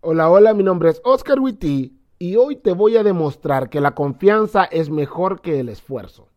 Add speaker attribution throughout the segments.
Speaker 1: Hola, hola, mi nombre es Oscar Witty y hoy te voy a demostrar que la confianza es mejor que el esfuerzo.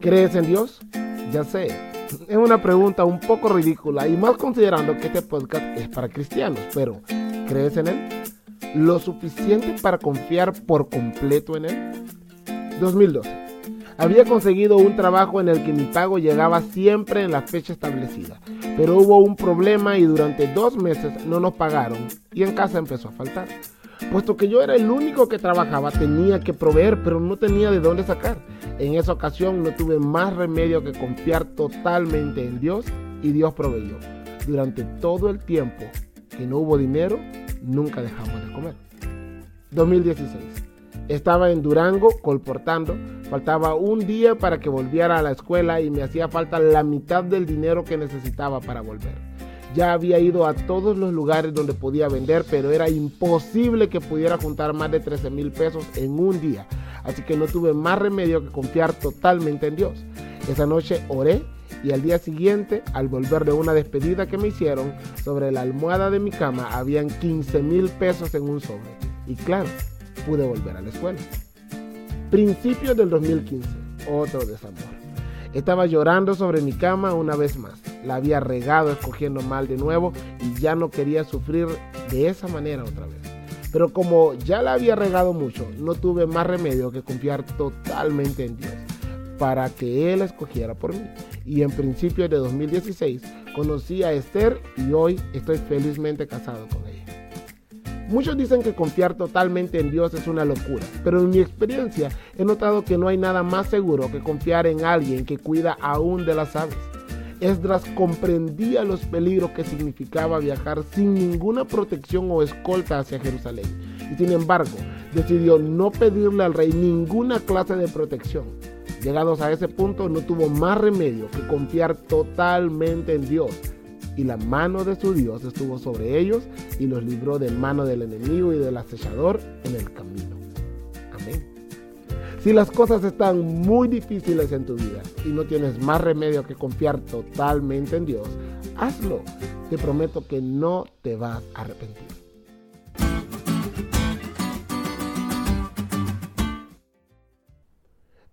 Speaker 1: ¿Crees en Dios? Ya sé, es una pregunta un poco ridícula y más considerando que este podcast es para cristianos, pero ¿crees en Él? ¿Lo suficiente para confiar por completo en Él? 2012. Había conseguido un trabajo en el que mi pago llegaba siempre en la fecha establecida, pero hubo un problema y durante dos meses no nos pagaron y en casa empezó a faltar. Puesto que yo era el único que trabajaba, tenía que proveer, pero no tenía de dónde sacar. En esa ocasión no tuve más remedio que confiar totalmente en Dios y Dios proveyó. Durante todo el tiempo que no hubo dinero, nunca dejamos de comer. 2016. Estaba en Durango colportando, faltaba un día para que volviera a la escuela y me hacía falta la mitad del dinero que necesitaba para volver. Ya había ido a todos los lugares donde podía vender, pero era imposible que pudiera juntar más de 13 mil pesos en un día. Así que no tuve más remedio que confiar totalmente en Dios. Esa noche oré y al día siguiente, al volver de una despedida que me hicieron, sobre la almohada de mi cama habían 15 mil pesos en un sobre. Y claro, pude volver a la escuela. Principios del 2015, otro desamor. Estaba llorando sobre mi cama una vez más. La había regado escogiendo mal de nuevo y ya no quería sufrir de esa manera otra vez. Pero como ya la había regado mucho, no tuve más remedio que confiar totalmente en Dios para que Él escogiera por mí. Y en principios de 2016 conocí a Esther y hoy estoy felizmente casado con. Muchos dicen que confiar totalmente en Dios es una locura, pero en mi experiencia he notado que no hay nada más seguro que confiar en alguien que cuida aún de las aves. Esdras comprendía los peligros que significaba viajar sin ninguna protección o escolta hacia Jerusalén y sin embargo decidió no pedirle al rey ninguna clase de protección. Llegados a ese punto no tuvo más remedio que confiar totalmente en Dios y la mano de su Dios estuvo sobre ellos y los libró de mano del enemigo y del acechador en el camino. Amén. Si las cosas están muy difíciles en tu vida y no tienes más remedio que confiar totalmente en Dios, hazlo. Te prometo que no te vas a arrepentir.